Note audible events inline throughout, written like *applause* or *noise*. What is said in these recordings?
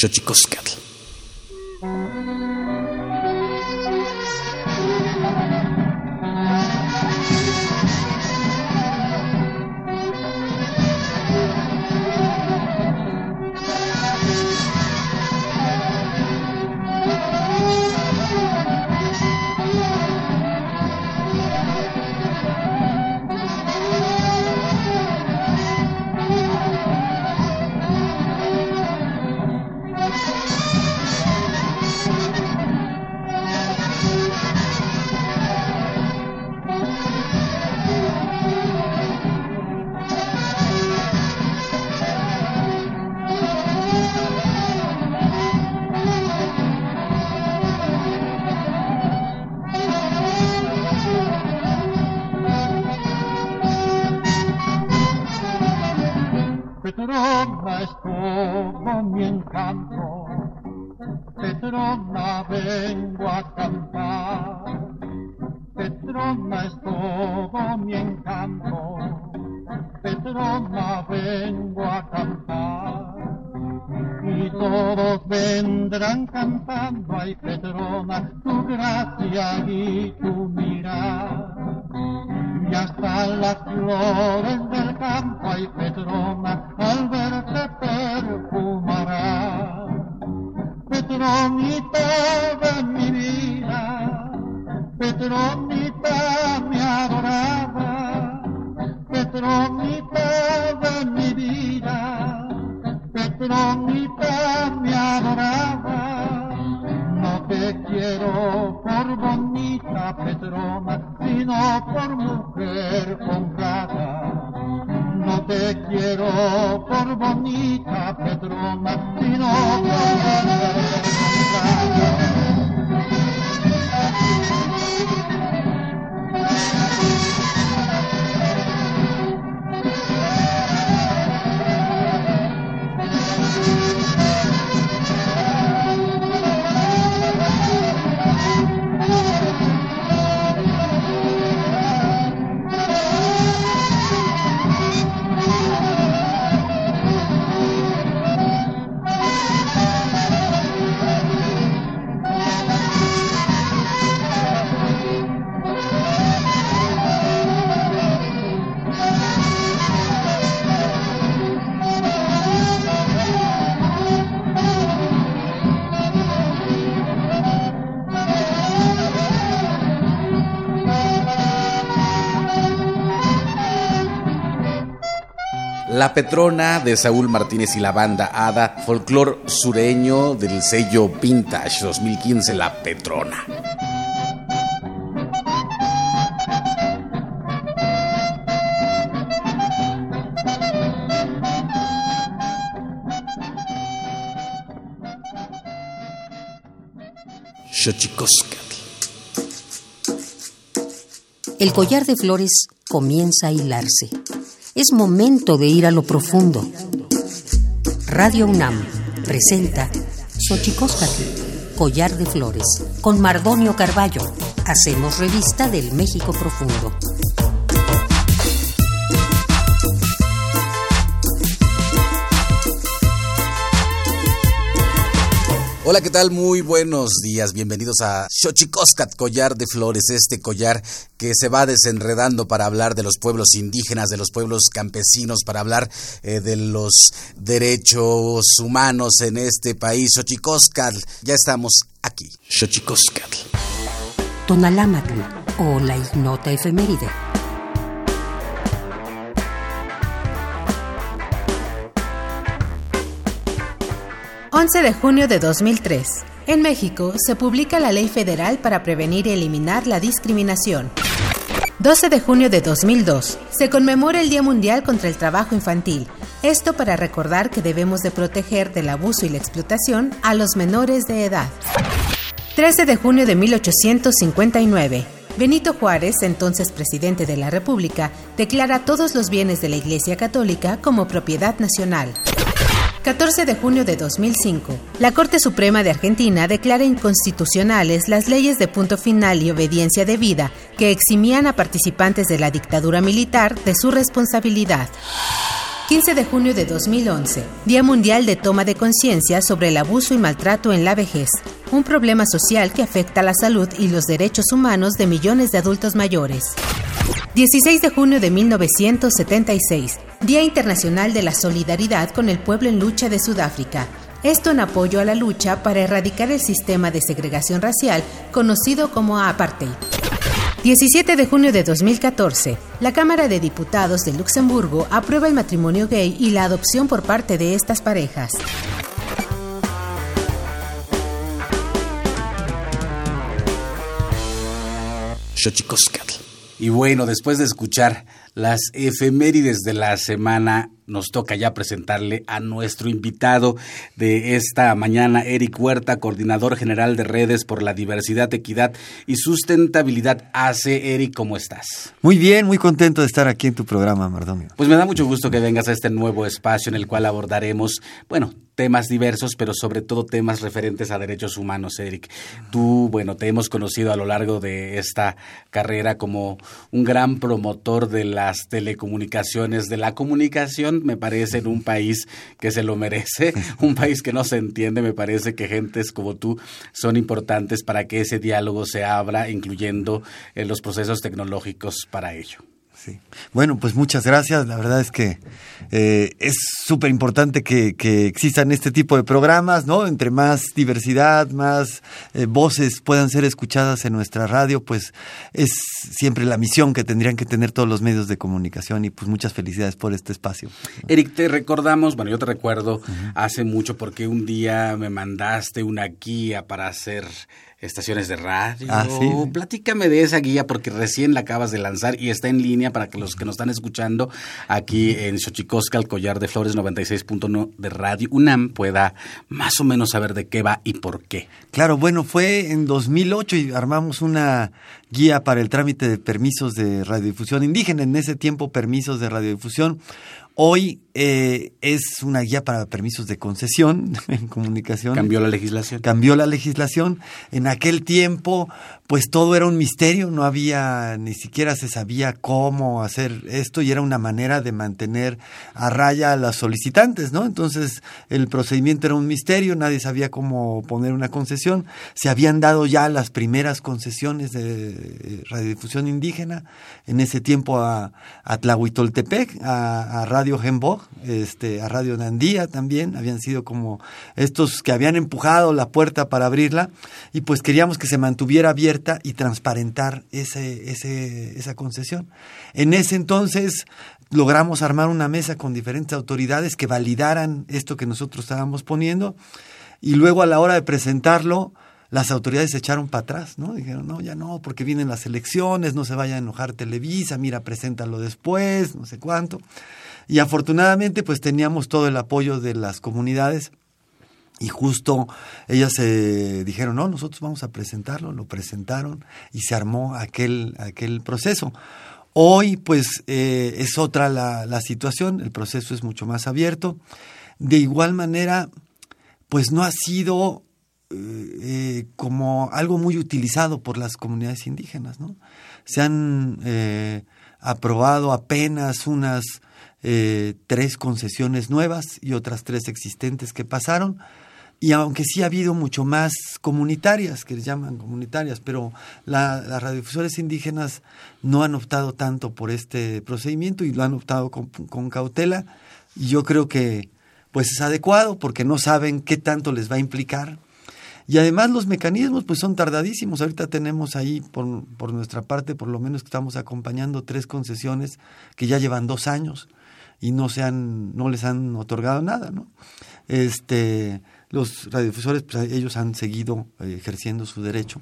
Shachikoskatl. Thank you. Mi adorada. No te quiero por bonita Petrona, sino por mujer honrada. No te quiero por bonita Petrona, sino por La Petrona de Saúl Martínez y la banda Ada, folclor sureño del sello Vintage 2015, La Petrona. El collar de flores comienza a hilarse. Es momento de ir a lo profundo. Radio UNAM presenta Xochicóscatl, Collar de Flores, con Mardonio Carballo. Hacemos revista del México Profundo. Hola, ¿qué tal? Muy buenos días. Bienvenidos a Xochicoscat, collar de flores, este collar que se va desenredando para hablar de los pueblos indígenas, de los pueblos campesinos, para hablar eh, de los derechos humanos en este país. Xochicoscat, ya estamos aquí. Xochicoscat. Tonalámatl o la ignota efeméride. ...11 de junio de 2003... En México se publica la Ley Federal para prevenir y eliminar la discriminación. 12 de junio de 2002 se conmemora el Día Mundial contra el Trabajo Infantil. Esto para recordar que debemos de proteger del abuso y la explotación a los menores de edad. 13 de junio de 1859. Benito Juárez, entonces presidente de la República, declara todos los bienes de la Iglesia Católica como propiedad nacional. 14 de junio de 2005. La Corte Suprema de Argentina declara inconstitucionales las leyes de punto final y obediencia debida que eximían a participantes de la dictadura militar de su responsabilidad. 15 de junio de 2011, Día Mundial de Toma de Conciencia sobre el abuso y maltrato en la vejez, un problema social que afecta la salud y los derechos humanos de millones de adultos mayores. 16 de junio de 1976, Día Internacional de la Solidaridad con el Pueblo en Lucha de Sudáfrica. Esto en apoyo a la lucha para erradicar el sistema de segregación racial conocido como apartheid. 17 de junio de 2014, la Cámara de Diputados de Luxemburgo aprueba el matrimonio gay y la adopción por parte de estas parejas. Y bueno, después de escuchar las efemérides de la semana, nos toca ya presentarle a nuestro invitado de esta mañana, Eric Huerta, coordinador general de redes por la diversidad, equidad y sustentabilidad. Hace Eric, ¿cómo estás? Muy bien, muy contento de estar aquí en tu programa, Mardonio. Pues me da mucho gusto que vengas a este nuevo espacio en el cual abordaremos, bueno, temas diversos, pero sobre todo temas referentes a derechos humanos, Eric. Tú, bueno, te hemos conocido a lo largo de esta carrera como un gran promotor de las telecomunicaciones, de la comunicación, me parece, en un país que se lo merece, *laughs* un país que no se entiende, me parece que gentes como tú son importantes para que ese diálogo se abra, incluyendo en eh, los procesos tecnológicos para ello. Sí. Bueno, pues muchas gracias. La verdad es que eh, es súper importante que, existan este tipo de programas, ¿no? Entre más diversidad, más eh, voces puedan ser escuchadas en nuestra radio, pues es siempre la misión que tendrían que tener todos los medios de comunicación y pues muchas felicidades por este espacio. Eric, te recordamos, bueno, yo te recuerdo hace mucho porque un día me mandaste una guía para hacer estaciones de radio. Ah, ¿sí? Platícame de esa guía porque recién la acabas de lanzar y está en línea para que los que nos están escuchando aquí en Xochicosca, el collar de flores 96.1 de Radio UNAM pueda más o menos saber de qué va y por qué. Claro, bueno, fue en 2008 y armamos una guía para el trámite de permisos de radiodifusión indígena. En ese tiempo, permisos de radiodifusión Hoy eh, es una guía para permisos de concesión *laughs* en comunicación. Cambió la legislación. Cambió la legislación. En aquel tiempo, pues todo era un misterio, no había, ni siquiera se sabía cómo hacer esto y era una manera de mantener a raya a las solicitantes, ¿no? Entonces el procedimiento era un misterio, nadie sabía cómo poner una concesión. Se habían dado ya las primeras concesiones de eh, radiodifusión indígena, en ese tiempo a, a Tlahuitoltepec, a, Radio Radio este, a Radio Nandía también, habían sido como estos que habían empujado la puerta para abrirla y pues queríamos que se mantuviera abierta y transparentar ese, esa concesión. En ese entonces logramos armar una mesa con diferentes autoridades que validaran esto que nosotros estábamos poniendo y luego a la hora de presentarlo, las autoridades se echaron para atrás, ¿no? Dijeron, no, ya no, porque vienen las elecciones, no se vaya a enojar Televisa, mira, preséntalo después, no sé cuánto. Y afortunadamente pues teníamos todo el apoyo de las comunidades y justo ellas se dijeron, no, nosotros vamos a presentarlo, lo presentaron y se armó aquel, aquel proceso. Hoy pues eh, es otra la, la situación, el proceso es mucho más abierto. De igual manera, pues no ha sido eh, eh, como algo muy utilizado por las comunidades indígenas, ¿no? Se han aprobado apenas unas eh, tres concesiones nuevas y otras tres existentes que pasaron. Y aunque sí ha habido mucho más comunitarias, que les llaman comunitarias, pero las radiodifusores indígenas no han optado tanto por este procedimiento y lo han optado con, con cautela. Y yo creo que pues es adecuado porque no saben qué tanto les va a implicar y además los mecanismos pues son tardadísimos. Ahorita tenemos ahí por, por, nuestra parte, por lo menos que estamos acompañando tres concesiones que ya llevan dos años y no se han, no les han otorgado nada, ¿no? Este, los radiodifusores, pues ellos han seguido eh, ejerciendo su derecho,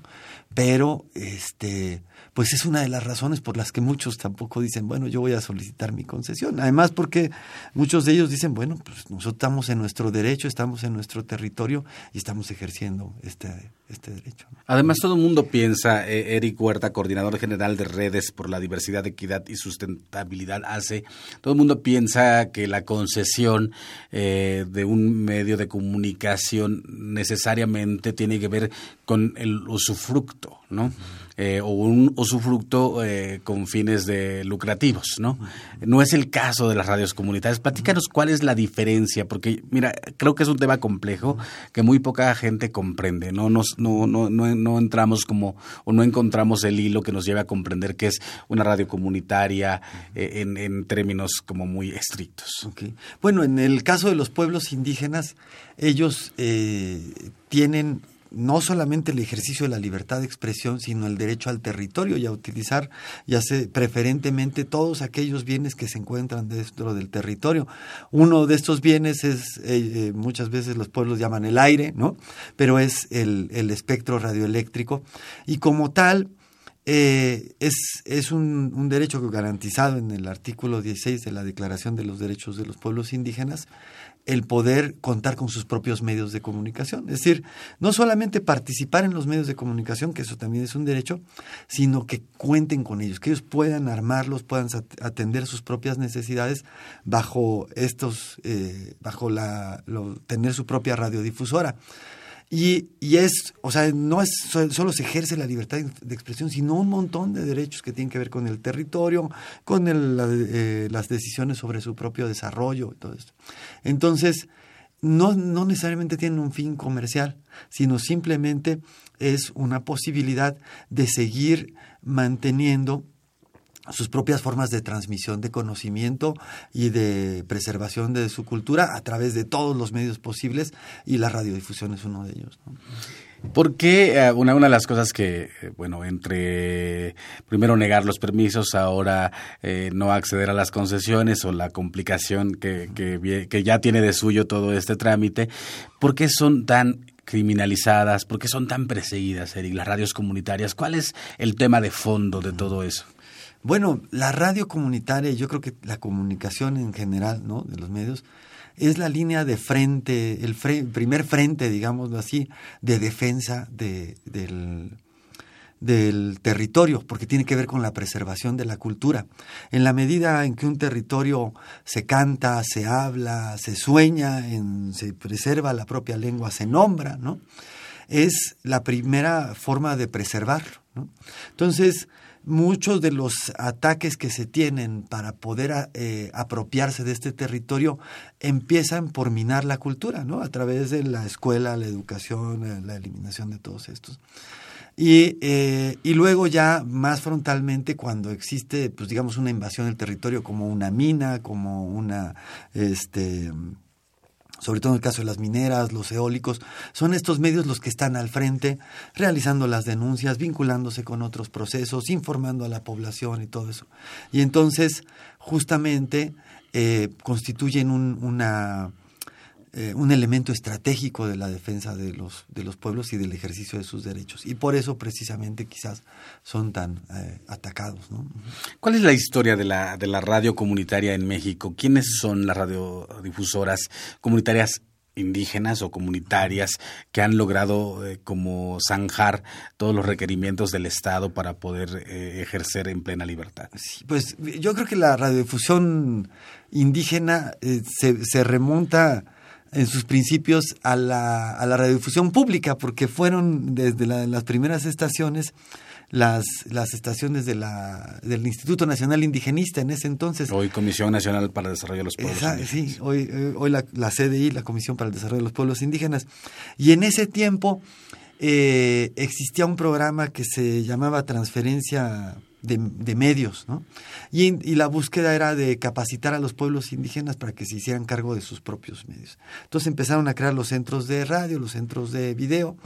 pero este, pues es una de las razones por las que muchos tampoco dicen, bueno, yo voy a solicitar mi concesión. Además, porque muchos de ellos dicen, bueno, pues nosotros estamos en nuestro derecho, estamos en nuestro territorio y estamos ejerciendo este, este derecho. Además, todo el mundo piensa, eh, Eric Huerta, coordinador general de redes por la diversidad, equidad y sustentabilidad, hace, todo el mundo piensa que la concesión eh, de un medio de comunicación necesariamente tiene que ver con el usufructo ¿no? Eh, o un usufructo eh, con fines de lucrativos, ¿no? No es el caso de las radios comunitarias. Platícanos cuál es la diferencia, porque mira, creo que es un tema complejo que muy poca gente comprende, no nos, no, no, no, no entramos como o no encontramos el hilo que nos lleve a comprender qué es una radio comunitaria eh, en, en, términos como muy estrictos. Okay. Bueno, en el caso de los pueblos indígenas, ellos tienen no solamente el ejercicio de la libertad de expresión, sino el derecho al territorio y a utilizar, ya sé, preferentemente todos aquellos bienes que se encuentran dentro del territorio. Uno de estos bienes es, eh, eh, muchas veces los pueblos llaman el aire, ¿no? Pero es el, el espectro radioeléctrico y como tal, eh, es, es un, un, derecho garantizado en el artículo 16 de la Declaración de los Derechos de los Pueblos Indígenas el poder contar con sus propios medios de comunicación. Es decir, no solamente participar en los medios de comunicación, que eso también es un derecho, sino que cuenten con ellos, que ellos puedan armarlos, puedan atender sus propias necesidades bajo estos, eh, bajo la, tener su propia radiodifusora. Y, y, es, o sea, no es solo se ejerce la libertad de expresión, sino un montón de derechos que tienen que ver con el territorio, con el, eh, las decisiones sobre su propio desarrollo y todo esto. Entonces, no, no necesariamente tienen un fin comercial, sino simplemente es una posibilidad de seguir manteniendo sus propias formas de transmisión de conocimiento y de preservación de su cultura a través de todos los medios posibles y la radiodifusión es uno de ellos. ¿no? ¿Por qué eh, una, de las cosas que, eh, bueno, entre primero negar los permisos, ahora eh, no acceder a las concesiones o la complicación que, que, que ya tiene de suyo todo este trámite, ¿por qué son tan criminalizadas? ¿Por qué son tan perseguidas, Eric, las radios comunitarias? ¿Cuál es el tema de fondo de todo eso? Bueno, la radio comunitaria, yo creo que la comunicación en general, ¿no? De los medios, es la línea de frente, el primer frente, digámoslo así, de defensa de, del, del territorio, porque tiene que ver con la preservación de la cultura. En la medida en que un territorio se canta, se habla, se sueña, se preserva la propia lengua, se nombra, ¿no? Es la primera forma de preservarlo. Entonces, muchos de los ataques que se tienen para poder eh, apropiarse de este territorio empiezan por minar la cultura, ¿no? A través de la escuela, la educación, eh, la eliminación de todos estos. Y, eh, y luego ya más frontalmente cuando existe, pues digamos, una invasión del territorio como una mina, como una, este, sobre todo en el caso de las mineras, los eólicos, son estos medios los que están al frente realizando las denuncias, vinculándose con otros procesos, informando a la población y todo eso. Y entonces, justamente, eh, constituyen un, una eh, un elemento estratégico de la defensa de los, de los pueblos y del ejercicio de sus derechos. Y por eso precisamente quizás son tan eh, atacados. ¿no? ¿Cuál es la historia de la, de la radio comunitaria en México? ¿Quiénes son las radiodifusoras comunitarias indígenas o comunitarias que han logrado eh, como zanjar todos los requerimientos del Estado para poder eh, ejercer en plena libertad. Sí, pues yo creo que la radiodifusión indígena eh, se, se, remonta en sus principios a la, a la radiodifusión pública, porque fueron desde la, las primeras estaciones las, las estaciones de la, del Instituto Nacional Indigenista en ese entonces. Hoy Comisión Nacional para el Desarrollo de los Pueblos Esa, Indígenas. Sí, hoy, hoy la, la, CDI, la Comisión para el Desarrollo de los Pueblos Indígenas. Y en ese tiempo eh, existía un programa que se llamaba Transferencia de, de, medios, ¿no? Y, y, la búsqueda era de capacitar a los pueblos indígenas para que se hicieran cargo de sus propios medios. Entonces empezaron a crear los centros de radio, los centros de video,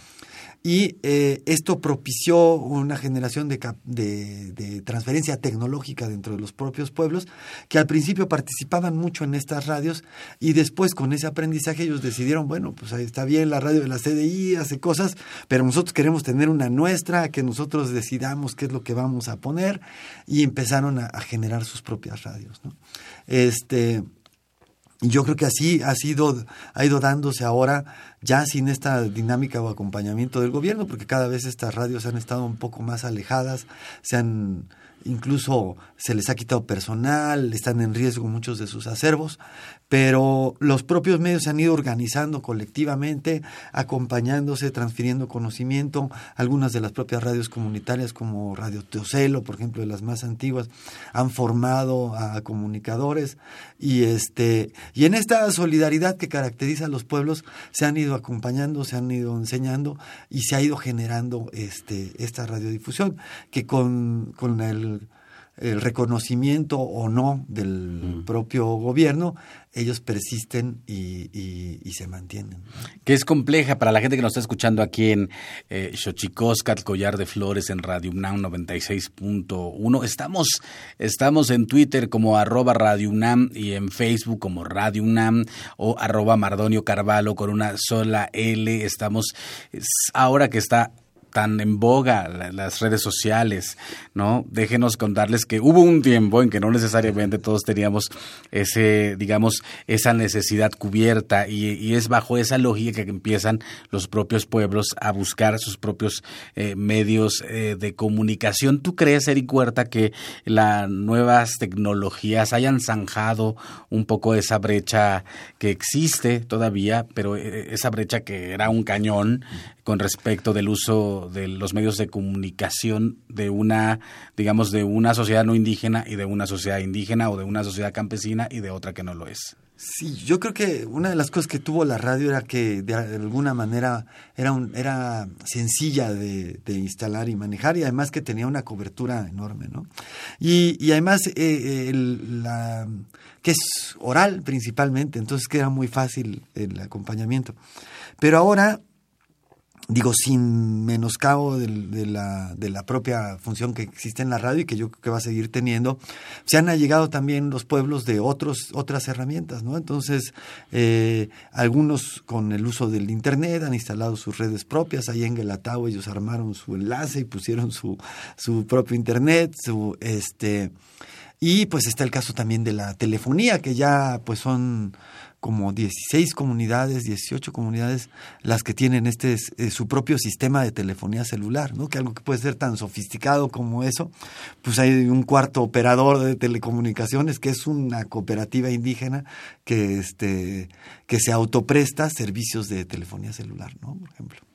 y eh, esto propició una generación de, de, de, transferencia tecnológica dentro de los propios pueblos que al principio participaban mucho en estas radios y después con ese aprendizaje ellos decidieron, bueno, pues ahí está bien la radio de la CDI, hace cosas, pero nosotros queremos tener una nuestra, que nosotros decidamos qué es lo que vamos a poner y empezaron a, generar sus propias radios. ¿no? Este, y yo creo que así ha sido, ha ido dándose ahora, ya sin esta dinámica o acompañamiento del gobierno, porque cada vez estas radios han estado un poco más alejadas, se han incluso se les ha quitado personal, están en riesgo muchos de sus acervos, pero los propios medios se han ido organizando colectivamente, acompañándose, transfiriendo conocimiento. Algunas de las propias radios comunitarias, como Radio Teocelo, por ejemplo, de las más antiguas, han formado a comunicadores y este y en esta solidaridad que caracteriza a los pueblos se han ido acompañando, se han ido enseñando y se ha ido generando este esta radiodifusión que con, con el el reconocimiento o no del propio gobierno, ellos persisten y, se mantienen. Que es compleja para la gente que nos está escuchando aquí en eh, Xochicoscat, Collar de Flores, en Radio UNAM 96.1. Estamos, estamos en Twitter como arroba Radio UNAM y en Facebook como Radio UNAM o arroba Mardonio Carvalho con una sola L. Estamos, ahora que está tan en boga las redes sociales, ¿no? Déjenos contarles que hubo un tiempo en que no necesariamente todos teníamos ese, digamos, esa necesidad cubierta y, es bajo esa lógica que empiezan los propios pueblos a buscar sus propios eh, medios eh, de comunicación. ¿Tú crees, Eric Huerta, que las nuevas tecnologías hayan zanjado un poco esa brecha que existe todavía, pero eh, esa brecha que era un cañón con respecto del uso de los medios de comunicación de una, digamos, de una sociedad no indígena y de una sociedad indígena o de una sociedad campesina y de otra que no lo es. Sí, yo creo que una de las cosas que tuvo la radio era que de alguna manera era, un, era sencilla de, instalar y manejar y además que tenía una cobertura enorme, ¿no? Y, y además eh, eh, que es oral principalmente, entonces que era muy fácil el acompañamiento. Pero ahora digo, sin menoscabo de, la propia función que existe en la radio y que yo creo que va a seguir teniendo, se han allegado también los pueblos de otros, otras herramientas, ¿no? Entonces, eh, algunos con el uso del Internet han instalado sus redes propias, ahí en Guelatao ellos armaron su enlace y pusieron su, su propio Internet, su, este, y pues está el caso también de la telefonía, que ya pues son como 16 comunidades, 18 comunidades las que tienen este eh, su propio sistema de telefonía celular, ¿no? Que algo que puede ser tan sofisticado como eso, pues hay un cuarto operador de telecomunicaciones que es una cooperativa indígena que este que se autopresta servicios de telefonía celular, ¿no? Por ejemplo.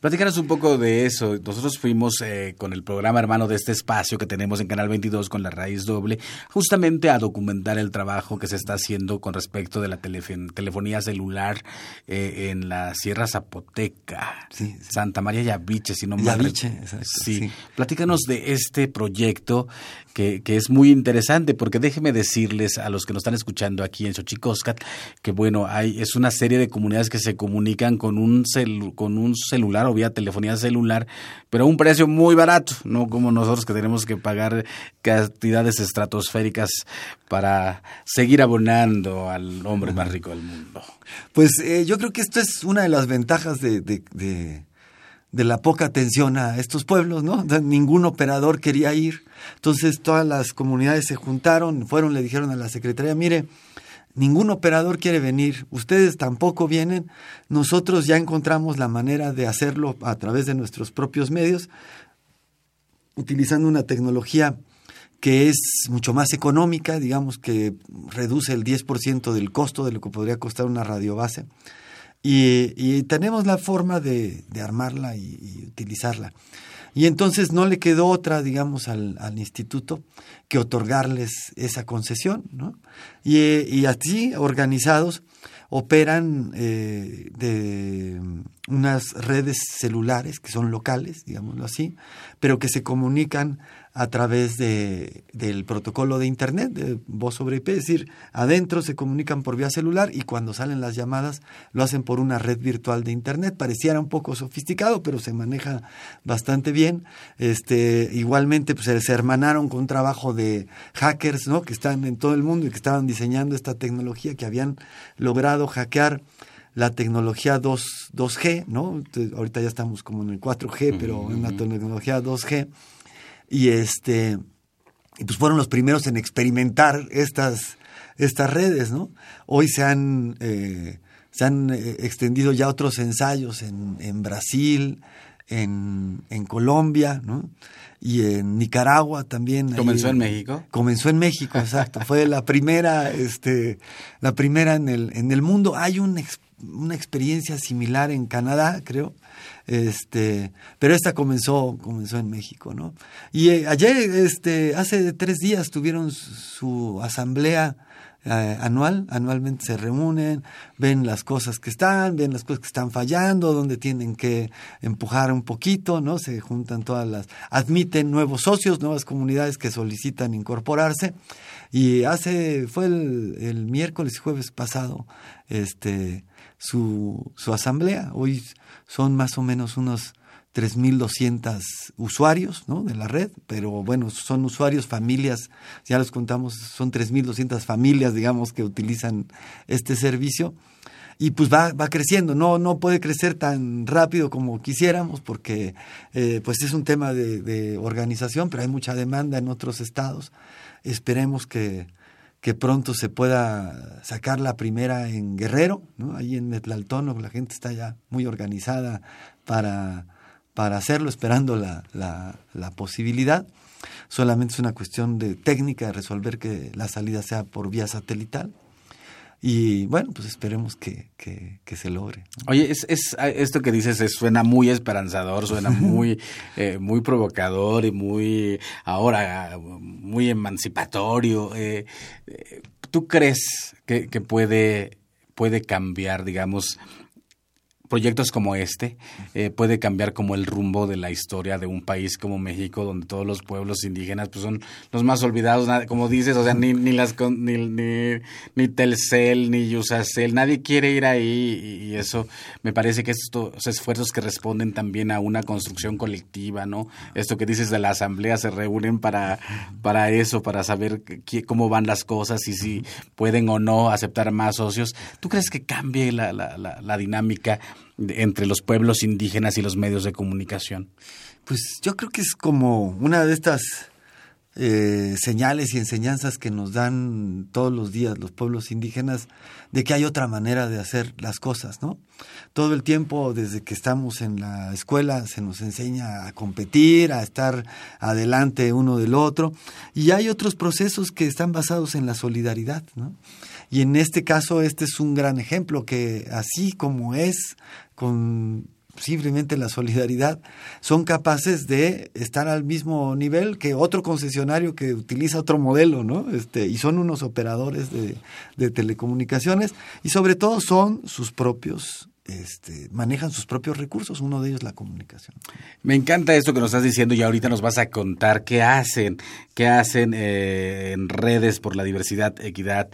Platícanos un poco de eso. Nosotros fuimos eh, con el programa hermano de este espacio que tenemos en Canal 22 con la raíz doble, justamente a documentar el trabajo que se está haciendo con respecto de la telefonía celular eh, en la Sierra Zapoteca, Santa María Yaviche, si no me Yaviche, sí. sí. Platícanos de este proyecto que, que, es muy interesante, porque déjeme decirles a los que nos están escuchando aquí en Xochicoscat que, bueno, hay, es una serie de comunidades que se comunican con un, celu, con un celular o vía telefonía celular, pero a un precio muy barato, no como nosotros que tenemos que pagar cantidades estratosféricas para seguir abonando al hombre más rico del mundo. Pues eh, yo creo que esto es una de las ventajas de, de, de de la poca atención a estos pueblos, ¿no? Ningún operador quería ir. Entonces todas las comunidades se juntaron, fueron, le dijeron a la secretaría, mire, ningún operador quiere venir, ustedes tampoco vienen, nosotros ya encontramos la manera de hacerlo a través de nuestros propios medios, utilizando una tecnología que es mucho más económica, digamos que reduce el 10% del costo de lo que podría costar una radiobase. Y, y tenemos la forma de, armarla y, utilizarla. Y entonces no le quedó otra, digamos, al, al instituto que otorgarles esa concesión, ¿no? Y, y así, organizados, operan eh, de unas redes celulares que son locales, digámoslo así, pero que se comunican a través de, del protocolo de Internet, de voz sobre IP, es decir, adentro se comunican por vía celular y cuando salen las llamadas lo hacen por una red virtual de Internet. Pareciera un poco sofisticado, pero se maneja bastante bien. Este, igualmente pues, se hermanaron con un trabajo de hackers ¿no? que están en todo el mundo y que estaban diseñando esta tecnología, que habían logrado hackear la tecnología 2, 2G, ¿no? ahorita ya estamos como en el 4G, pero en la tecnología 2G y este y pues fueron los primeros en experimentar estas estas redes, ¿no? Hoy se han eh, se han eh, extendido ya otros ensayos en, en Brasil, en, en Colombia, ¿no? y en Nicaragua también. ¿Comenzó en México? Comenzó en México, exacto. Fue la primera, este, la primera en el, en el mundo. Hay un, una experiencia similar en Canadá, creo. Este, pero esta comenzó, comenzó en México, ¿no? Y eh, ayer, este, hace tres días tuvieron su asamblea eh, anual, anualmente se reúnen, ven las cosas que están, ven las cosas que están fallando, donde tienen que empujar un poquito, ¿no? Se juntan todas las, admiten nuevos socios, nuevas comunidades que solicitan incorporarse. Y hace, fue el, el miércoles y jueves pasado, este, su, su asamblea. Hoy son más o menos unos 3.200 usuarios ¿no? de la red, pero bueno, son usuarios, familias, ya los contamos, son 3.200 familias, digamos, que utilizan este servicio. Y pues va, va creciendo, no, no puede crecer tan rápido como quisiéramos porque eh, pues es un tema de, de, organización, pero hay mucha demanda en otros estados. Esperemos que, que pronto se pueda sacar la primera en Guerrero, ¿no? ahí en Metlaltono, la gente está ya muy organizada para para hacerlo, esperando la, la, posibilidad. Solamente es una cuestión de técnica de resolver que la salida sea por vía satelital. Y bueno, pues esperemos que, que, se logre. Oye, es, es, esto que dices suena muy esperanzador, suena *laughs* muy, eh, muy provocador y muy, ahora, muy emancipatorio. Eh, eh, ¿Tú crees que, que puede, puede cambiar, digamos, proyectos como este eh, puede cambiar como el rumbo de la historia de un país como México, donde todos los pueblos indígenas pues son los más olvidados, como dices, o sea, ni, ni las ni, ni, ni, Telcel, ni Yusacel, nadie quiere ir ahí y, eso me parece que estos esfuerzos que responden también a una construcción colectiva, ¿no? Esto que dices de la asamblea se reúnen para, para eso, para saber cómo van las cosas y si pueden o no aceptar más socios. ¿Tú crees que cambie la, la, la, la dinámica? Entre los pueblos indígenas y los medios de comunicación? Pues yo creo que es como una de estas eh, señales y enseñanzas que nos dan todos los días los pueblos indígenas de que hay otra manera de hacer las cosas, ¿no? Todo el tiempo desde que estamos en la escuela se nos enseña a competir, a estar adelante uno del otro y hay otros procesos que están basados en la solidaridad, ¿no? Y en este caso este es un gran ejemplo que así como es con simplemente la solidaridad, son capaces de estar al mismo nivel que otro concesionario que utiliza otro modelo, ¿no? Este, y son unos operadores de, telecomunicaciones y sobre todo son sus propios este, manejan sus propios recursos, uno de ellos la comunicación. Me encanta esto que nos estás diciendo y ahorita nos vas a contar qué hacen, qué hacen eh, en redes por la diversidad, equidad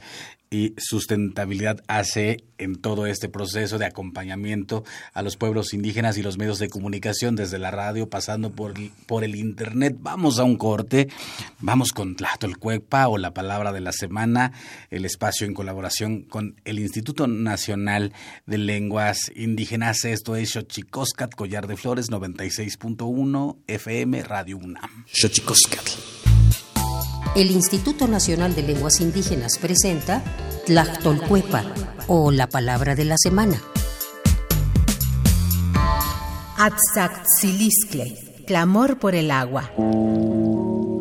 y sustentabilidad hace en todo este proceso de acompañamiento a los pueblos indígenas y los medios de comunicación desde la radio pasando por, por el internet. Vamos a un corte, vamos con Tlachtolcuepa o la palabra de la semana, el espacio en colaboración con el Instituto Nacional de Lenguas Indígenas. Esto es Xochicoscat, Collar de Flores 96.1 FM Radio UNAM. Xochicoscat el Instituto Nacional de Lenguas Indígenas presenta Tlachtolcuepa o la palabra de la semana. Atzaxiliscle, clamor por el agua.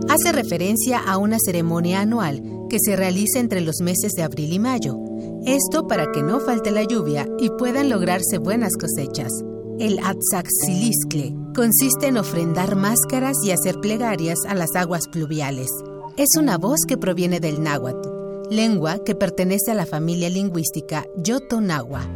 Hace referencia a una ceremonia anual que se realiza entre los meses de abril y mayo. Esto para que no falte la lluvia y puedan lograrse buenas cosechas. El Atzaxiliscle consiste en ofrendar máscaras y hacer plegarias a las aguas pluviales es una voz que proviene del náhuatl, lengua que pertenece a la familia lingüística Yoto-Nahua.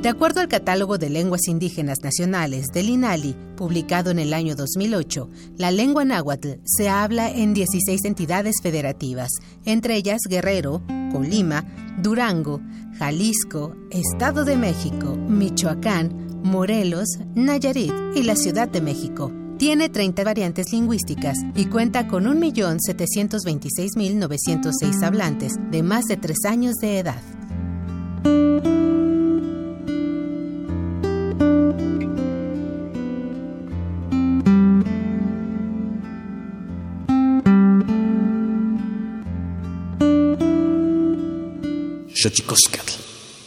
De acuerdo al Catálogo de Lenguas Indígenas Nacionales del INALI, publicado en el año 2008, la lengua náhuatl se habla en 16 entidades federativas, entre ellas Guerrero, Colima, Durango, Jalisco, Estado de México, Michoacán, Morelos, Nayarit y la Ciudad de México. Tiene 30 variantes lingüísticas y cuenta con 1.726.906 hablantes de más de 3 años de edad.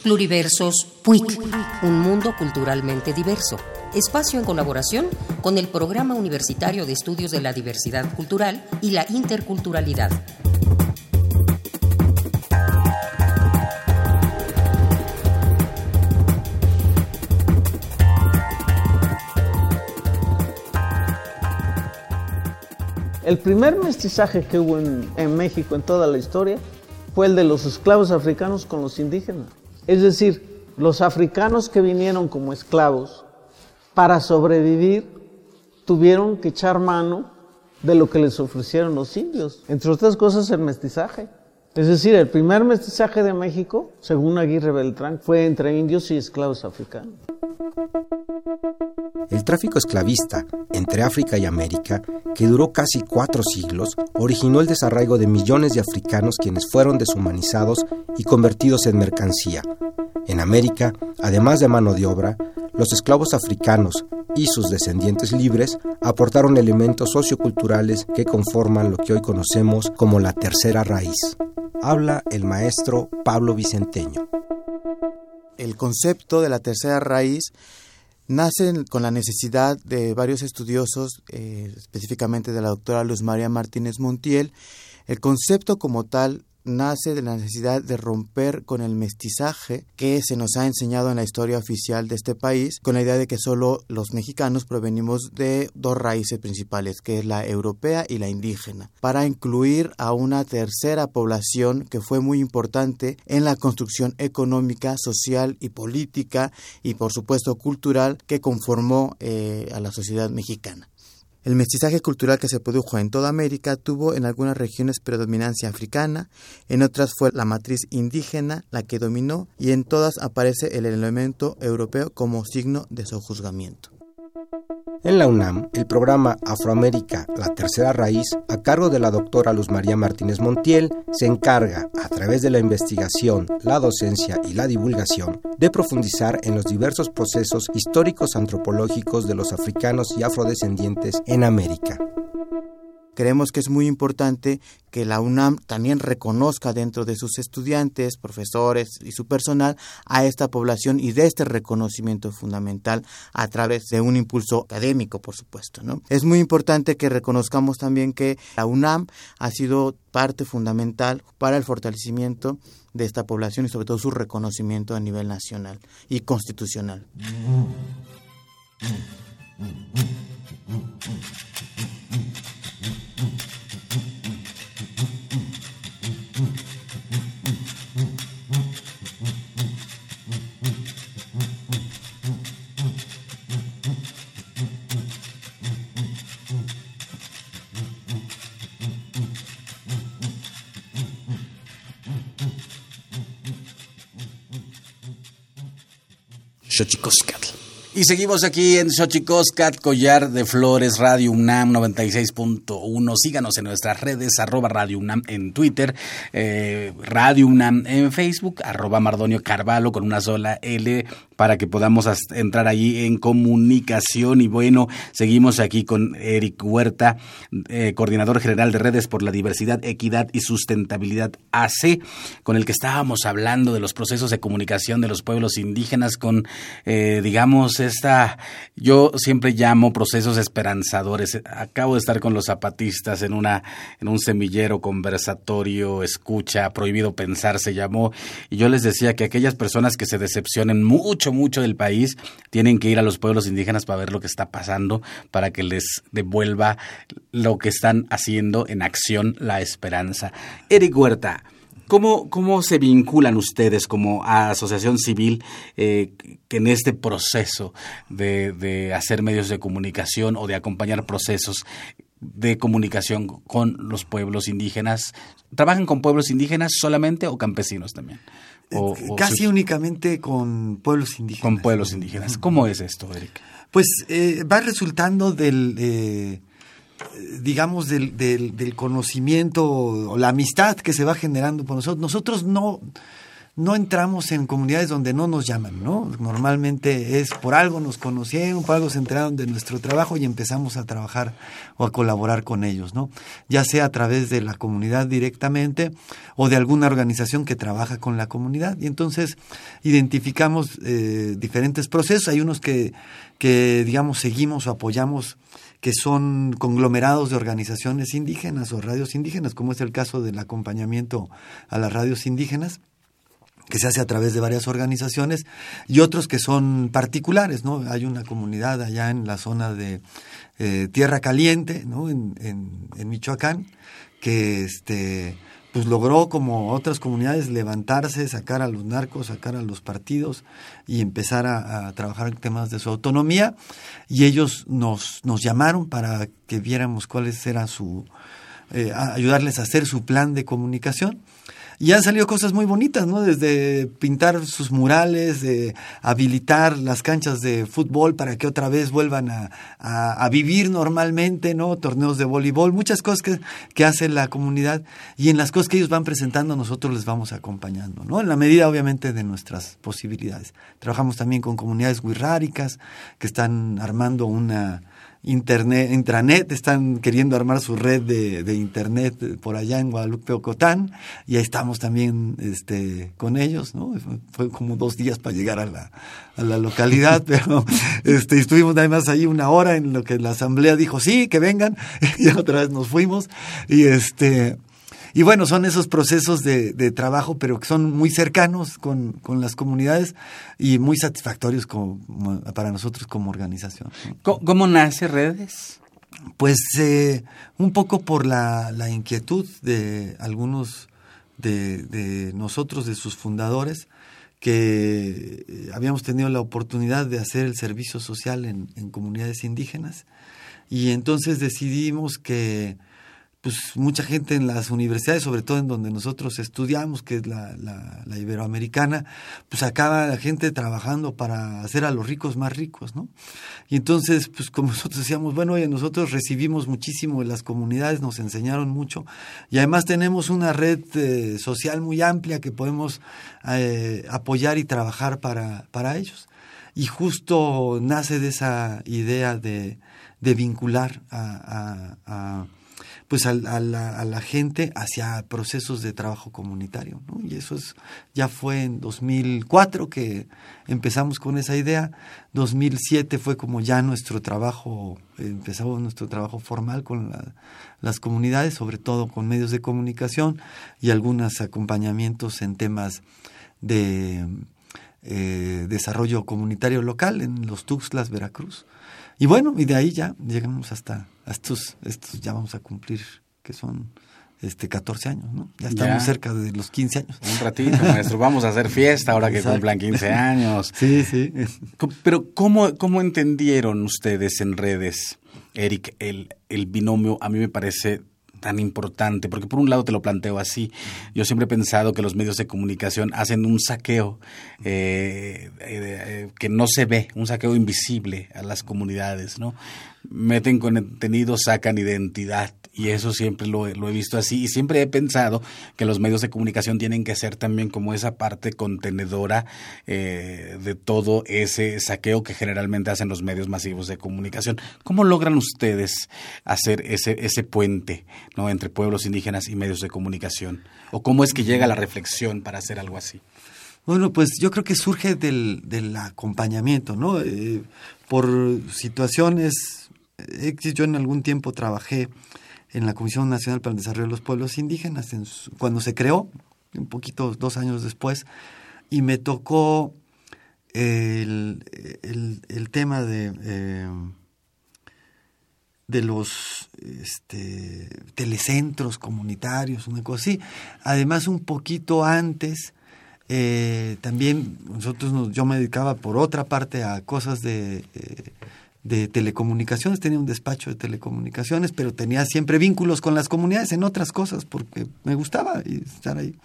Pluriversos PUIC, un mundo culturalmente diverso espacio en colaboración con el Programa Universitario de Estudios de la Diversidad Cultural y la Interculturalidad. El primer mestizaje que hubo en, México en toda la historia fue el de los esclavos africanos con los indígenas. Es decir, los africanos que vinieron como esclavos para sobrevivir tuvieron que echar mano de lo que les ofrecieron los indios. Entre otras cosas, el mestizaje. Es decir, el primer mestizaje de México, según Aguirre Beltrán, fue entre indios y esclavos africanos. El tráfico esclavista entre África y América, que duró casi cuatro siglos, originó el desarraigo de millones de africanos quienes fueron deshumanizados y convertidos en mercancía. En América, además de mano de obra, los esclavos africanos y sus descendientes libres aportaron elementos socioculturales que conforman lo que hoy conocemos como la tercera raíz. Habla el maestro Pablo Vicenteño. El concepto de la tercera raíz nace con la necesidad de varios estudiosos, eh, específicamente de la doctora Luz María Martínez Montiel. El concepto como tal nace de la necesidad de romper con el mestizaje que se nos ha enseñado en la historia oficial de este país, con la idea de que solo los mexicanos provenimos de dos raíces principales, que es la europea y la indígena, para incluir a una tercera población que fue muy importante en la construcción económica, social y política y por supuesto cultural que conformó eh, a la sociedad mexicana. El mestizaje cultural que se produjo en toda América tuvo en algunas regiones predominancia africana, en otras fue la matriz indígena la que dominó y en todas aparece el elemento europeo como signo de sojuzgamiento. En la UNAM, el programa Afroamérica, la tercera raíz, a cargo de la doctora Luz María Martínez Montiel, se encarga, a través de la investigación, la docencia y la divulgación, de profundizar en los diversos procesos históricos antropológicos de los africanos y afrodescendientes en América. Creemos que es muy importante que la UNAM también reconozca dentro de sus estudiantes, profesores y su personal a esta población y de este reconocimiento fundamental a través de un impulso académico, por supuesto. ¿no? Es muy importante que reconozcamos también que la UNAM ha sido parte fundamental para el fortalecimiento de esta población y sobre todo su reconocimiento a nivel nacional y constitucional. Shochikoska. Y seguimos aquí en Xochicoscat, Collar de Flores, Radio UNAM 96.1. Síganos en nuestras redes, arroba Radio UNAM en Twitter, eh, Radio UNAM en Facebook, arroba Mardonio Carvalho con una sola L para que podamos entrar allí en comunicación. Y bueno, seguimos aquí con Eric Huerta, eh, coordinador general de Redes por la Diversidad, Equidad y Sustentabilidad AC, con el que estábamos hablando de los procesos de comunicación de los pueblos indígenas con, eh, digamos, esta, yo siempre llamo procesos esperanzadores. Acabo de estar con los zapatistas en una, en un semillero conversatorio, escucha, prohibido pensar se llamó, y yo les decía que aquellas personas que se decepcionen mucho, mucho del país, tienen que ir a los pueblos indígenas para ver lo que está pasando, para que les devuelva lo que están haciendo en acción la esperanza. Eric Huerta, ¿Cómo, ¿Cómo se vinculan ustedes como asociación civil eh, en este proceso de, de, hacer medios de comunicación o de acompañar procesos de comunicación con los pueblos indígenas? ¿Trabajan con pueblos indígenas solamente o campesinos también? O, Casi únicamente con pueblos indígenas. Con pueblos indígenas. ¿Cómo es esto, Eric? Pues eh, va resultando del... Eh, digamos, del, del, conocimiento o la amistad que se va generando por nosotros. Nosotros no, no entramos en comunidades donde no nos llaman, ¿no? Normalmente es por algo nos conocieron, por algo se enteraron de nuestro trabajo y empezamos a trabajar o a colaborar con ellos, ¿no? Ya sea a través de la comunidad directamente o de alguna organización que trabaja con la comunidad. Y entonces identificamos eh, diferentes procesos. Hay unos que, que, digamos, seguimos o apoyamos que son conglomerados de organizaciones indígenas o radios indígenas, como es el caso del acompañamiento a las radios indígenas que se hace a través de varias organizaciones y otros que son particulares, ¿no? Hay una comunidad allá en la zona de eh, Tierra Caliente, ¿no? En, en, Michoacán, que este pues logró como otras comunidades levantarse, sacar a los narcos, sacar a los partidos y empezar a, trabajar en temas de su autonomía. Y ellos nos, nos llamaron para que viéramos cuáles eran su eh, ayudarles a hacer su plan de comunicación y han salido cosas muy bonitas, ¿no? Desde pintar sus murales, de habilitar las canchas de fútbol para que otra vez vuelvan a, a, vivir normalmente, ¿no? Torneos de voleibol, muchas cosas que, que, hace la comunidad y en las cosas que ellos van presentando nosotros les vamos acompañando, ¿no? En la medida obviamente de nuestras posibilidades. Trabajamos también con comunidades wixárikas que están armando una internet, intranet, están queriendo armar su red de, de, internet por allá en Guadalupe Ocotán, y ahí estamos también este, con ellos, ¿no? Fue como dos días para llegar a la, a la localidad, *laughs* pero este, estuvimos además ahí una hora en lo que la asamblea dijo, sí, que vengan, *laughs* y otra vez nos fuimos, y este, y bueno, son esos procesos de, de trabajo, pero que son muy cercanos con, con, las comunidades y muy satisfactorios como, para nosotros como organización. ¿Cómo, nace Redes? Pues eh, un poco por la, la inquietud de algunos de, de, nosotros, de sus fundadores, que eh, habíamos tenido la oportunidad de hacer el servicio social en, en comunidades indígenas y entonces decidimos que pues mucha gente en las universidades, sobre todo en donde nosotros estudiamos, que es la, la, iberoamericana, pues acaba la gente trabajando para hacer a los ricos más ricos, ¿no? Y entonces, pues como *laughs* nosotros decíamos, bueno, oye, nosotros recibimos muchísimo de las comunidades, nos enseñaron mucho, y además tenemos una red eh, social muy amplia que podemos eh, apoyar y trabajar para, para ellos. Y justo nace de esa idea de, de vincular a pues a, la, a, la, gente hacia procesos de trabajo comunitario. Y eso es, ya fue en 2004 que empezamos con esa idea. 2007 fue como ya nuestro trabajo, empezamos nuestro trabajo formal con las comunidades, sobre todo con medios de comunicación y algunos acompañamientos en temas de eh, desarrollo comunitario local en los Tuxtlas, Veracruz. Y bueno, y de ahí ya llegamos hasta estos, estos ya vamos a cumplir, que son este 14 años, ¿no? Ya estamos cerca de los 15 años. Un ratito, maestro, vamos a hacer fiesta ahora que cumplan 15 *laughs* años. Sí, sí. Pero ¿cómo, cómo entendieron ustedes en redes, Eric, el, el binomio? A mí me parece tan importante? Porque por un lado te lo planteo así, yo siempre he pensado que los medios de comunicación hacen un saqueo eh, eh, eh, que no se ve, un saqueo invisible a las comunidades, ¿no? Meten contenido, sacan identidad y eso siempre lo, he visto así y siempre he pensado que los medios de comunicación tienen que ser también como esa parte contenedora eh, de todo ese saqueo que generalmente hacen los medios masivos de comunicación. ¿Cómo logran ustedes hacer ese, ese puente ¿no? entre pueblos indígenas y medios de comunicación? ¿O cómo es que llega la reflexión para hacer algo así? Bueno, pues yo creo que surge del, del acompañamiento, ¿no? Eh, por situaciones, yo en algún tiempo trabajé en la Comisión Nacional para el Desarrollo de los Pueblos Indígenas, cuando se creó, un poquito, dos años después, y me tocó el, el, tema de, eh, de los este, telecentros comunitarios, una cosa así. Además, un poquito antes, eh, también nosotros yo me dedicaba por otra parte a cosas de eh, de telecomunicaciones, tenía un despacho de telecomunicaciones, pero tenía siempre vínculos con las comunidades en otras cosas porque me gustaba estar ahí.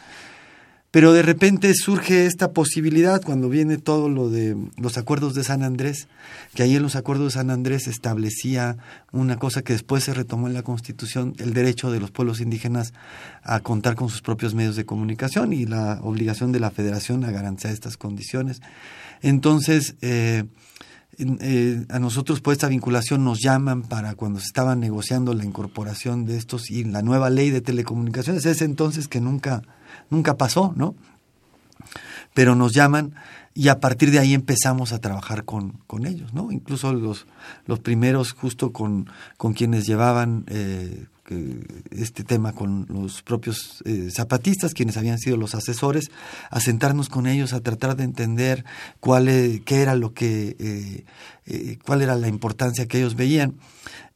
Pero de repente surge esta posibilidad cuando viene todo lo de los acuerdos de San Andrés, que ahí en los acuerdos de San Andrés establecía una cosa que después se retomó en la Constitución, el derecho de los pueblos indígenas a contar con sus propios medios de comunicación y la obligación de la federación a garantizar estas condiciones. Entonces, eh, eh, a nosotros por esta vinculación nos llaman para cuando se estaba negociando la incorporación de estos y la nueva ley de telecomunicaciones, ese entonces que nunca, nunca pasó, ¿no? Pero nos llaman y a partir de ahí empezamos a trabajar con, con ellos, ¿no? Incluso los, los primeros justo con, con quienes llevaban eh, este tema con los propios eh, zapatistas, quienes habían sido los asesores, a sentarnos con ellos, a tratar de entender cuál, e, qué era lo que, eh, eh, cuál era la importancia que ellos veían.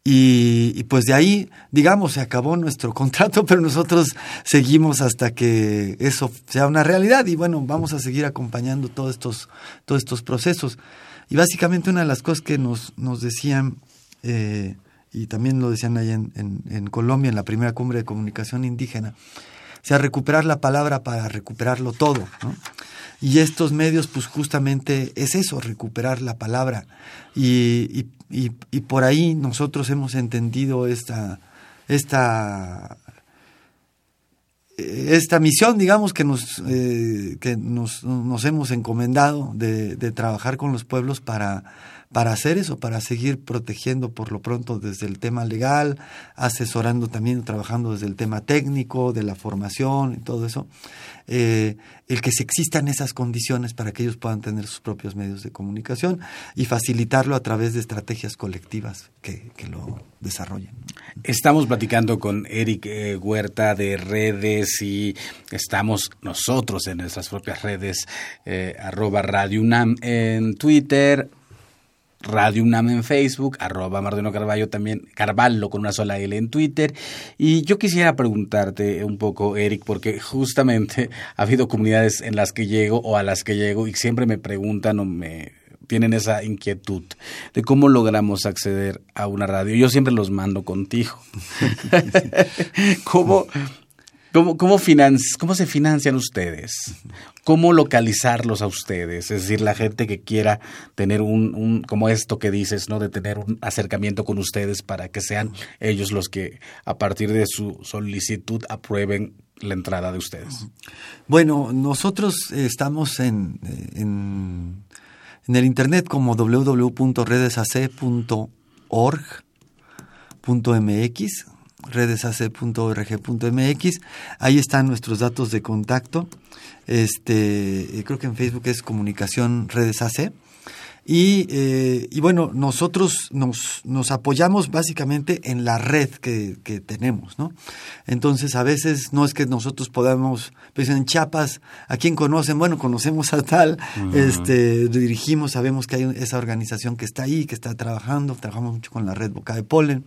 Y, pues de ahí, digamos, se acabó nuestro *laughs* contrato, pero nosotros seguimos hasta que eso sea una realidad y bueno, vamos a seguir acompañando todos estos, todos estos procesos. Y básicamente una de las cosas que nos, nos decían eh, y también lo decían allá en, en, Colombia, en la primera cumbre de comunicación indígena, o sea, recuperar la palabra para recuperarlo todo. Y estos medios, pues justamente es eso, recuperar la palabra. Y, y, y, por ahí nosotros hemos entendido esta, esta, esta misión, digamos, que nos, eh, que nos, nos hemos encomendado de, de trabajar con los pueblos para para hacer eso, para seguir protegiendo por lo pronto desde el tema legal, asesorando también, trabajando desde el tema técnico, de la formación y todo eso, eh, el que se existan esas condiciones para que ellos puedan tener sus propios medios de comunicación y facilitarlo a través de estrategias colectivas que, lo desarrollen. Estamos platicando con Eric eh, Huerta de redes y estamos nosotros en nuestras propias redes, eh, arroba Radio UNAM en Twitter, Radio UNAM en Facebook, arroba Mardeno Carballo también, Carvalho con una sola L en Twitter. Y yo quisiera preguntarte un poco, Eric, porque justamente *laughs* ha habido comunidades en las que llego o a las que llego y siempre me preguntan o me tienen esa inquietud de cómo logramos acceder a una radio. Yo siempre los mando contigo. *laughs* ¿Cómo, ¿Cómo, cómo, ¿Cómo se financian ustedes? ¿Cómo localizarlos a ustedes? Es decir, la gente que quiera tener un, un, como esto que dices, ¿no? De tener un acercamiento con ustedes para que sean ellos los que a partir de su solicitud aprueben la entrada de ustedes. Bueno, nosotros estamos en, en, en el internet como www.redesac.org.mx redesac.org.mx. Ahí están nuestros datos de contacto. Este, creo que en Facebook es Comunicación Redes AC. Y, eh, y bueno, nosotros nos, nos apoyamos básicamente en la red que, que, tenemos, ¿no? Entonces, a veces no es que nosotros podamos, pues en Chiapas, ¿a quién conocen? Bueno, conocemos a tal, este, dirigimos, sabemos que hay esa organización que está ahí, que está trabajando, trabajamos mucho con la red Boca de Polen.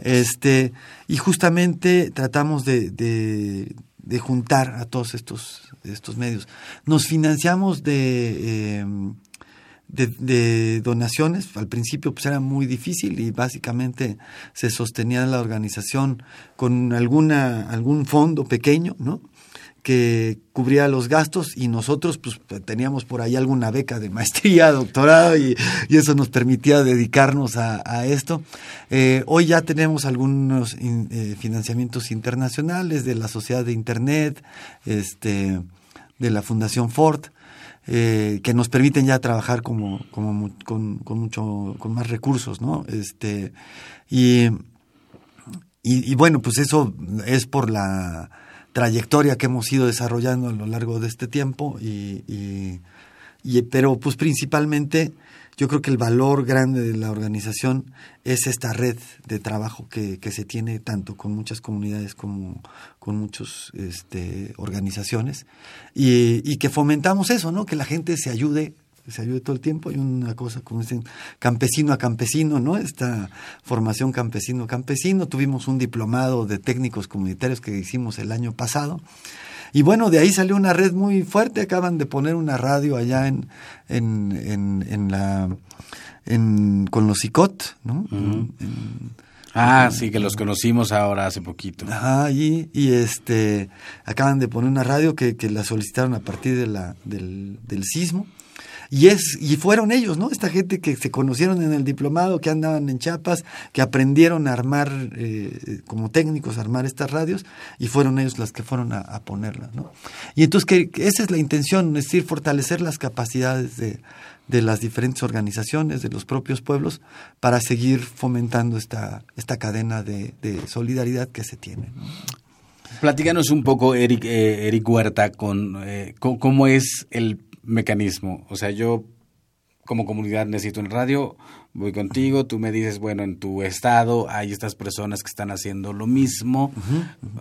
Este, y justamente tratamos de, de, de, juntar a todos estos, estos medios. Nos financiamos de... Eh, de, donaciones. Al principio pues era muy difícil y básicamente se sostenía la organización con alguna, algún fondo pequeño, ¿no? que cubría los gastos y nosotros pues teníamos por ahí alguna beca de maestría, *laughs* doctorado y, eso nos permitía dedicarnos a, esto. Eh, hoy ya tenemos algunos eh, financiamientos internacionales de la Sociedad de Internet, este, de la Fundación Ford, eh, que nos permiten ya trabajar como, como con, con, mucho con más recursos no este y, y, bueno pues eso es por la trayectoria que hemos ido desarrollando a lo largo de este tiempo y, y pero pues principalmente yo creo que el valor grande de la organización es esta red de trabajo que, que se tiene tanto con muchas comunidades como con muchas este, organizaciones y, y, que fomentamos eso, ¿no? Que la gente se ayude se ayude todo el tiempo. Hay una cosa como dicen, campesino a campesino, ¿no? Esta formación campesino a campesino. Tuvimos un diplomado de técnicos comunitarios que hicimos el año pasado y bueno, de ahí salió una red muy fuerte. Acaban de poner una radio allá en, en, en, la. En, con los ICOT, ¿no? Ah, sí, que los conocimos ahora hace poquito. Ajá, y, y este, acaban de poner una radio que, que la solicitaron a partir de la, del, del sismo. Y, es, y fueron ellos, ¿no? Esta gente que se conocieron en el diplomado, que andaban en Chiapas, que aprendieron a armar, eh, como técnicos, a armar estas radios, y fueron ellos las que fueron a, ponerlas, ¿no? Y entonces, que, esa es la intención, es decir, fortalecer las capacidades de, de las diferentes organizaciones, de los propios pueblos, para seguir fomentando esta, esta cadena de, solidaridad que se tiene. ¿no? Platícanos un poco, Eric, eh, Eric Huerta, con eh, cómo es el mecanismo. O sea, yo como comunidad necesito un radio, voy contigo, tú me dices, bueno, en tu estado hay estas personas que están haciendo lo mismo.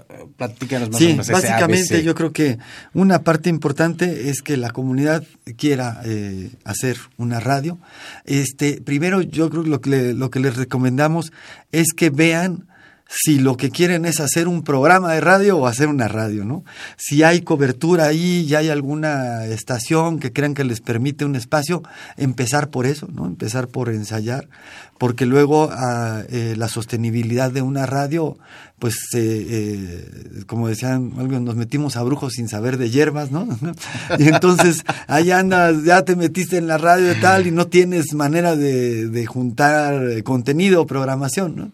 Eh, Platícanos más o Sí, menos ese básicamente yo creo que una parte importante es que la comunidad quiera eh, hacer una radio. Este, primero yo creo que lo que, le- lo que les recomendamos es que vean si lo que quieren es hacer un programa de radio o hacer una radio, ¿no? Si hay cobertura ahí, ya hay alguna estación que crean que les permite un espacio, empezar por eso, ¿no? Empezar por ensayar, porque luego ah, eh, la sostenibilidad de una radio, pues, eh, eh, como decían, nos metimos a brujos sin saber de hierbas, ¿no? *laughs* y entonces ahí andas, ya te metiste en la radio y tal, y no tienes manera de, de juntar eh, contenido o programación, ¿no?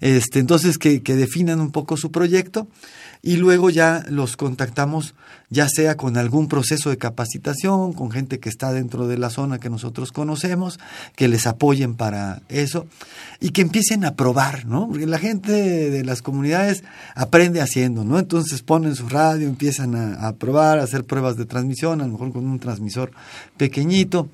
Este, entonces que, que definan un poco su proyecto y luego ya los contactamos ya sea con algún proceso de capacitación, con gente que está dentro de la zona que nosotros conocemos, que les apoyen para eso y que empiecen a probar, ¿no? Porque la gente de las comunidades aprende haciendo, ¿no? Entonces ponen su radio, empiezan a, a probar, a hacer pruebas de transmisión, a lo mejor con un transmisor pequeñito.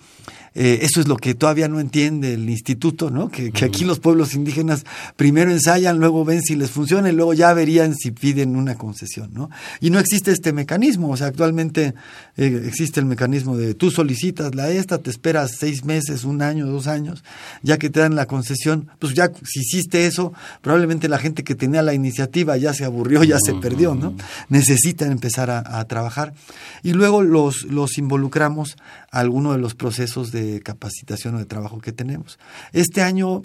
Eh, eso es lo que todavía no entiende el instituto, ¿no? Que, que aquí los pueblos indígenas primero ensayan, luego ven si les funciona y luego ya verían si piden una concesión, ¿no? Y no existe este mecanismo, o sea, actualmente eh, existe el mecanismo de tú solicitas la esta, te esperas seis meses, un año, dos años, ya que te dan la concesión, pues ya si hiciste eso, probablemente la gente que tenía la iniciativa ya se aburrió, ya se perdió, ¿no? Necesitan empezar a, a trabajar. Y luego los, los involucramos a alguno de los procesos de capacitación o de trabajo que tenemos. Este año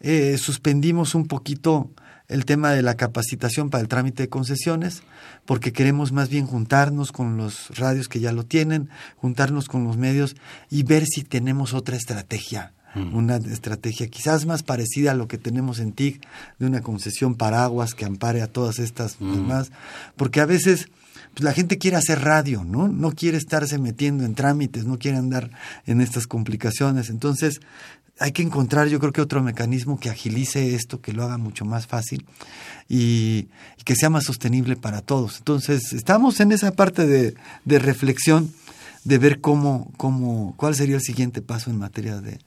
eh, suspendimos un poquito el tema de la capacitación para el trámite de concesiones, porque queremos más bien juntarnos con los radios que ya lo tienen, juntarnos con los medios y ver si tenemos otra estrategia una estrategia quizás más parecida a lo que tenemos en TIC, de una concesión paraguas que ampare a todas estas demás, porque a veces pues, la gente quiere hacer radio, ¿no? No quiere estarse metiendo en trámites, no quiere andar en estas complicaciones. Entonces, hay que encontrar, yo creo que otro mecanismo que agilice esto, que lo haga mucho más fácil y, y que sea más sostenible para todos. Entonces, estamos en esa parte de, de reflexión, de ver cómo, cómo, cuál sería el siguiente paso en materia de,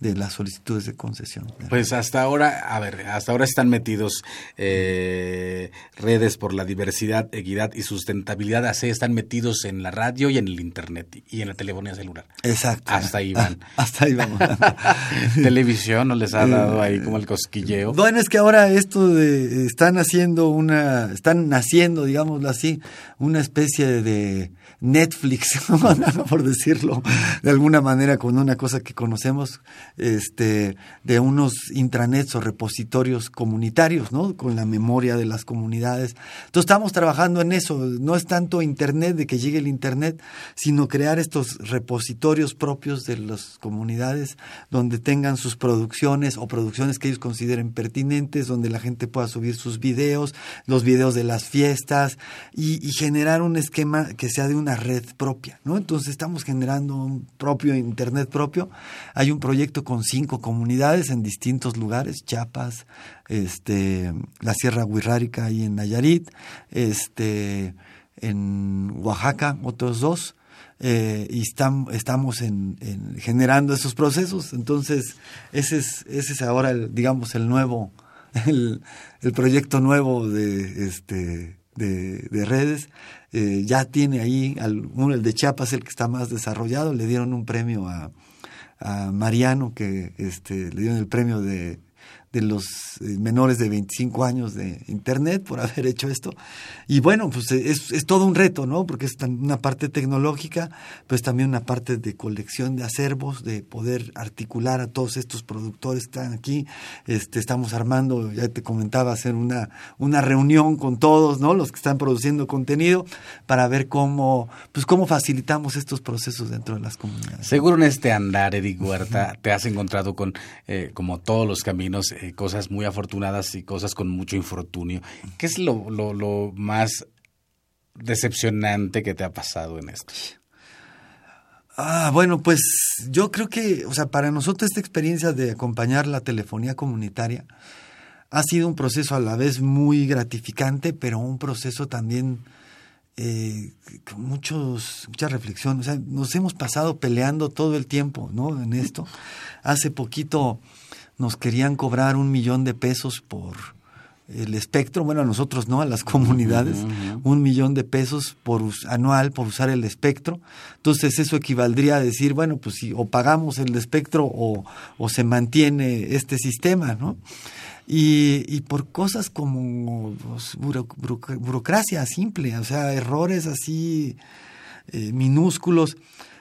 de las solicitudes de concesión. Pues hasta ahora, a ver, hasta ahora están metidos eh, redes por la diversidad, equidad y sustentabilidad. Así están metidos en la radio y en el internet y en la telefonía celular. Exacto. Hasta ahí van. *laughs* Hasta ahí vamos. *laughs* Televisión no les ha dado ahí como el cosquilleo. Bueno, es que ahora esto de están haciendo una, están naciendo, digámoslo así, una especie de Netflix, *laughs* por decirlo de alguna manera, con una cosa que conocemos, este, de unos intranets o repositorios comunitarios, ¿no? Con la memoria de las comunidades. Entonces estamos trabajando en eso. No es tanto internet de que llegue el internet, sino crear estos repositorios propios de las comunidades donde tengan sus producciones o producciones que ellos consideren pertinentes, donde la gente pueda subir sus videos, los videos de las fiestas y, y generar un esquema que sea de una red propia, ¿no? Entonces estamos generando un propio internet propio. Hay un proyecto con cinco comunidades en distintos lugares, Chiapas, este, la Sierra Huirrárica ahí en Nayarit, este, en Oaxaca, otros dos. Eh, y estamos, en, en generando esos procesos. Entonces, ese es, ese es ahora, el, digamos, el nuevo, el, proyecto nuevo de, este, de redes. Eh, ya tiene ahí, uno, el de Chiapas, el que está más desarrollado, le dieron un premio a, a Mariano, que este, le dieron el premio de, de los eh, menores de 25 años de Internet por *laughs* haber hecho esto. Y bueno, pues eh, es, es todo un reto, ¿no? Porque es una parte tecnológica, pues también una parte de colección de acervos, de poder articular a todos estos productores que están aquí. Este, estamos armando, ya te comentaba, hacer una, una reunión con todos, ¿no? Los que están produciendo contenido para ver cómo, pues cómo facilitamos estos procesos dentro de las comunidades. Seguro en este andar, Eric Huerta, te has encontrado con, eh, como todos los caminos, eh, cosas muy afortunadas y cosas con mucho infortunio. ¿Qué es lo, lo, más decepcionante que te ha pasado en esto? Ah, bueno, pues yo creo que, o sea, para nosotros esta experiencia de acompañar la telefonía comunitaria ha sido un proceso a la vez muy gratificante, pero un proceso también eh, con muchos, mucha reflexión. O sea, nos hemos pasado peleando todo el tiempo, ¿no? En esto. Hace poquito nos querían cobrar un millón de pesos por el espectro, bueno, a nosotros no, a las comunidades, un millón de pesos por anual por usar el espectro. Entonces eso equivaldría a decir, bueno, pues si o pagamos el espectro o, o se mantiene este sistema, ¿no? Y, y por cosas como pues, burocracia simple, o sea, errores así eh, minúsculos.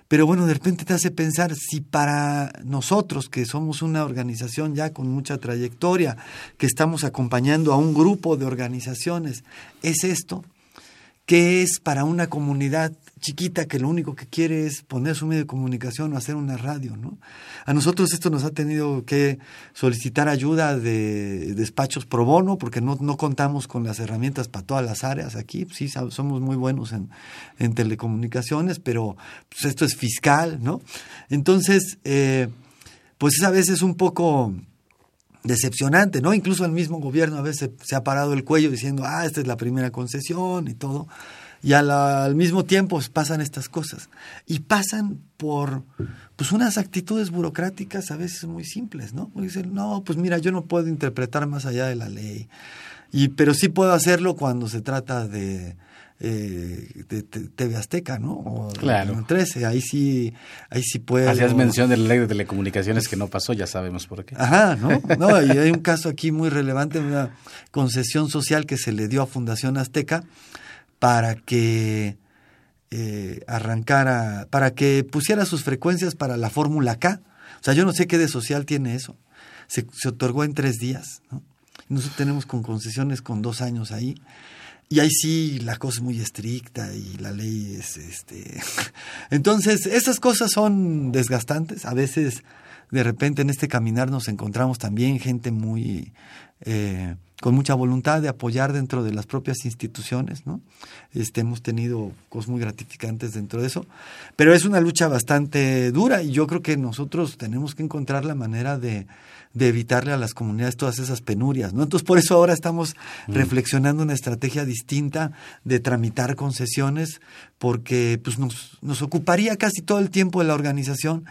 Pero bueno, de repente te hace pensar si para nosotros, que somos una organización ya con mucha trayectoria, que estamos acompañando a un grupo de organizaciones, es esto, ¿qué es para una comunidad chiquita que lo único que quiere es poner su medio de comunicación o hacer una radio, ¿no? A nosotros esto nos ha tenido que solicitar ayuda de despachos pro bono porque no, no contamos con las herramientas para todas las áreas aquí. Sí, somos muy buenos en, en telecomunicaciones, pero pues esto es fiscal, ¿no? Entonces, eh, pues es a veces un poco decepcionante, ¿no? Incluso el mismo gobierno a veces se ha parado el cuello diciendo, ah, esta es la primera concesión y todo y al mismo tiempo pasan estas cosas. Y pasan por pues unas actitudes burocráticas a veces muy simples, ¿no? dicen, no, pues mira, yo no puedo interpretar más allá de la ley. Y, pero sí puedo hacerlo cuando se trata de, eh, de, TV Azteca, ¿no? O claro. 13, ahí sí, ahí sí puede. Hacías mención de la ley de telecomunicaciones que no pasó, ya sabemos por qué. Ajá, ¿no? *laughs* No, y hay un caso aquí muy relevante, una concesión social que se le dio a Fundación Azteca para que eh, arrancara, para que pusiera sus frecuencias para la Fórmula K. O sea, yo no sé qué de social tiene eso. Se, otorgó en tres días. ¿no? Nosotros tenemos con concesiones con dos años ahí. Y ahí sí la cosa es muy estricta y la ley es este. *laughs* Entonces, esas cosas son desgastantes. A veces, de repente, en este caminar nos encontramos también gente muy eh, con mucha voluntad de apoyar dentro de las propias instituciones, ¿no? Este, hemos tenido cosas muy gratificantes dentro de eso, pero es una lucha bastante dura y yo creo que nosotros tenemos que encontrar la manera de, de evitarle a las comunidades todas esas penurias, ¿no? Entonces por eso ahora estamos mm. reflexionando una estrategia distinta de tramitar concesiones, porque pues nos, nos ocuparía casi todo el tiempo de la organización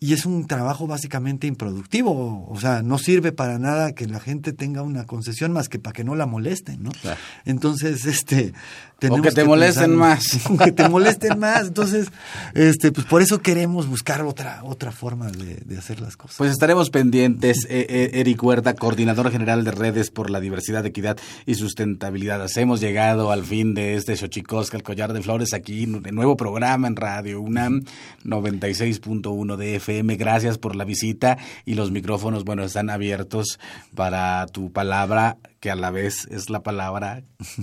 y es un trabajo básicamente improductivo, o sea, no sirve para nada que la gente tenga una concesión más que para que no la molesten, ¿no? Entonces, este, o que te molesten más. *laughs* que te molesten más. Entonces, este, pues por eso queremos buscar otra, otra forma de, hacer las cosas. Pues estaremos pendientes. Eh, eh, Eric Huerta, coordinador general de redes por la diversidad, equidad y sustentabilidad. Hemos llegado al fin de este Xochicosca, el collar de flores, aquí en nuevo programa en Radio UNAM 96.1 de FM. Gracias por la visita y los micrófonos, bueno, están abiertos para tu palabra que a la vez es la palabra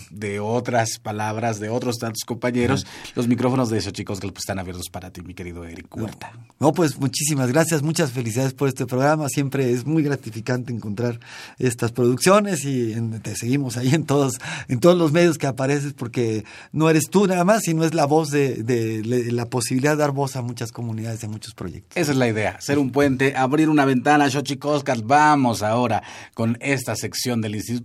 de otras palabras de otros tantos compañeros. Los micrófonos de esos chicos que están abiertos para ti, mi querido Eric Huerta. No, pues muchísimas gracias, muchas felicidades por este programa. Siempre es muy gratificante encontrar estas producciones y te seguimos ahí en todos, en todos los medios que apareces porque no eres tú nada más, sino es la voz de, la posibilidad de dar voz a muchas comunidades, a muchos proyectos. Esa es la idea, ser un puente, abrir una ventana, Xochicoscas. Vamos ahora con esta sección del Instituto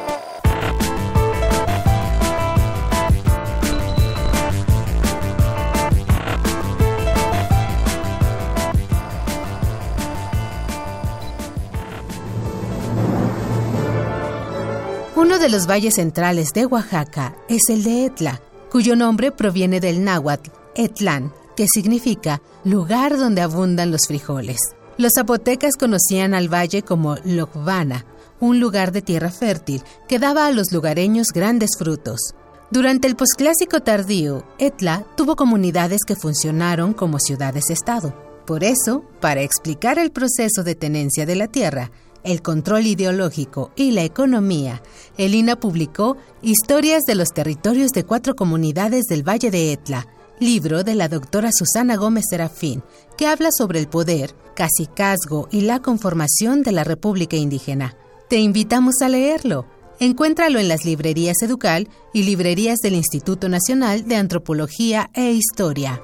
De los valles centrales de Oaxaca es el de Etla, cuyo nombre proviene del náhuatl Etlán, que significa lugar donde abundan los frijoles. Los zapotecas conocían al valle como Locvana, un lugar de tierra fértil que daba a los lugareños grandes frutos. Durante el posclásico tardío, Etla tuvo comunidades que funcionaron como ciudades-estado. Por eso, para explicar el proceso de tenencia de la tierra, el control ideológico y la economía, Elina publicó Historias de los territorios de cuatro comunidades del Valle de Etla, libro de la doctora Susana Gómez Serafín, que habla sobre el poder, casicazgo y la conformación de la República Indígena. Te invitamos a leerlo. Encuéntralo en las librerías Educal y librerías del Instituto Nacional de Antropología e Historia.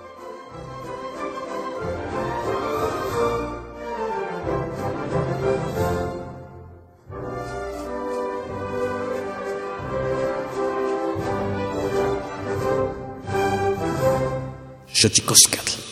Xochicoscatl.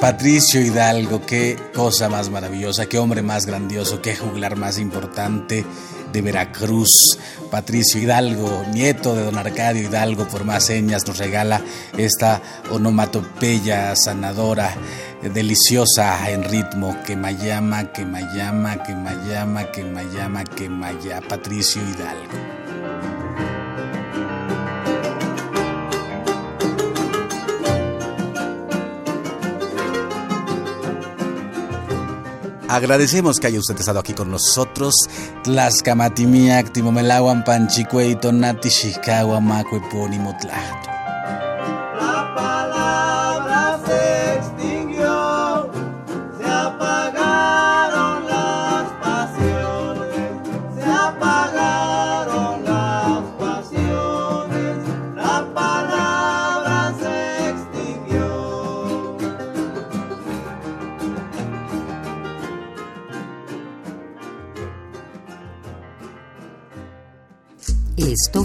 Patricio Hidalgo, qué cosa más maravillosa, qué hombre más grandioso, qué juglar más importante de Veracruz. Patricio Hidalgo, nieto de don Arcadio Hidalgo, por más señas, nos regala esta onomatopeya sanadora, deliciosa en ritmo, que llama, que llama, que llama, que llama, que llama, Patricio Hidalgo. Agradecemos que haya usted estado aquí con nosotros. Tlaxcamatimiac, Timomelahuan, Panchicue, Tonati, Chicago, Macue, Pónimo,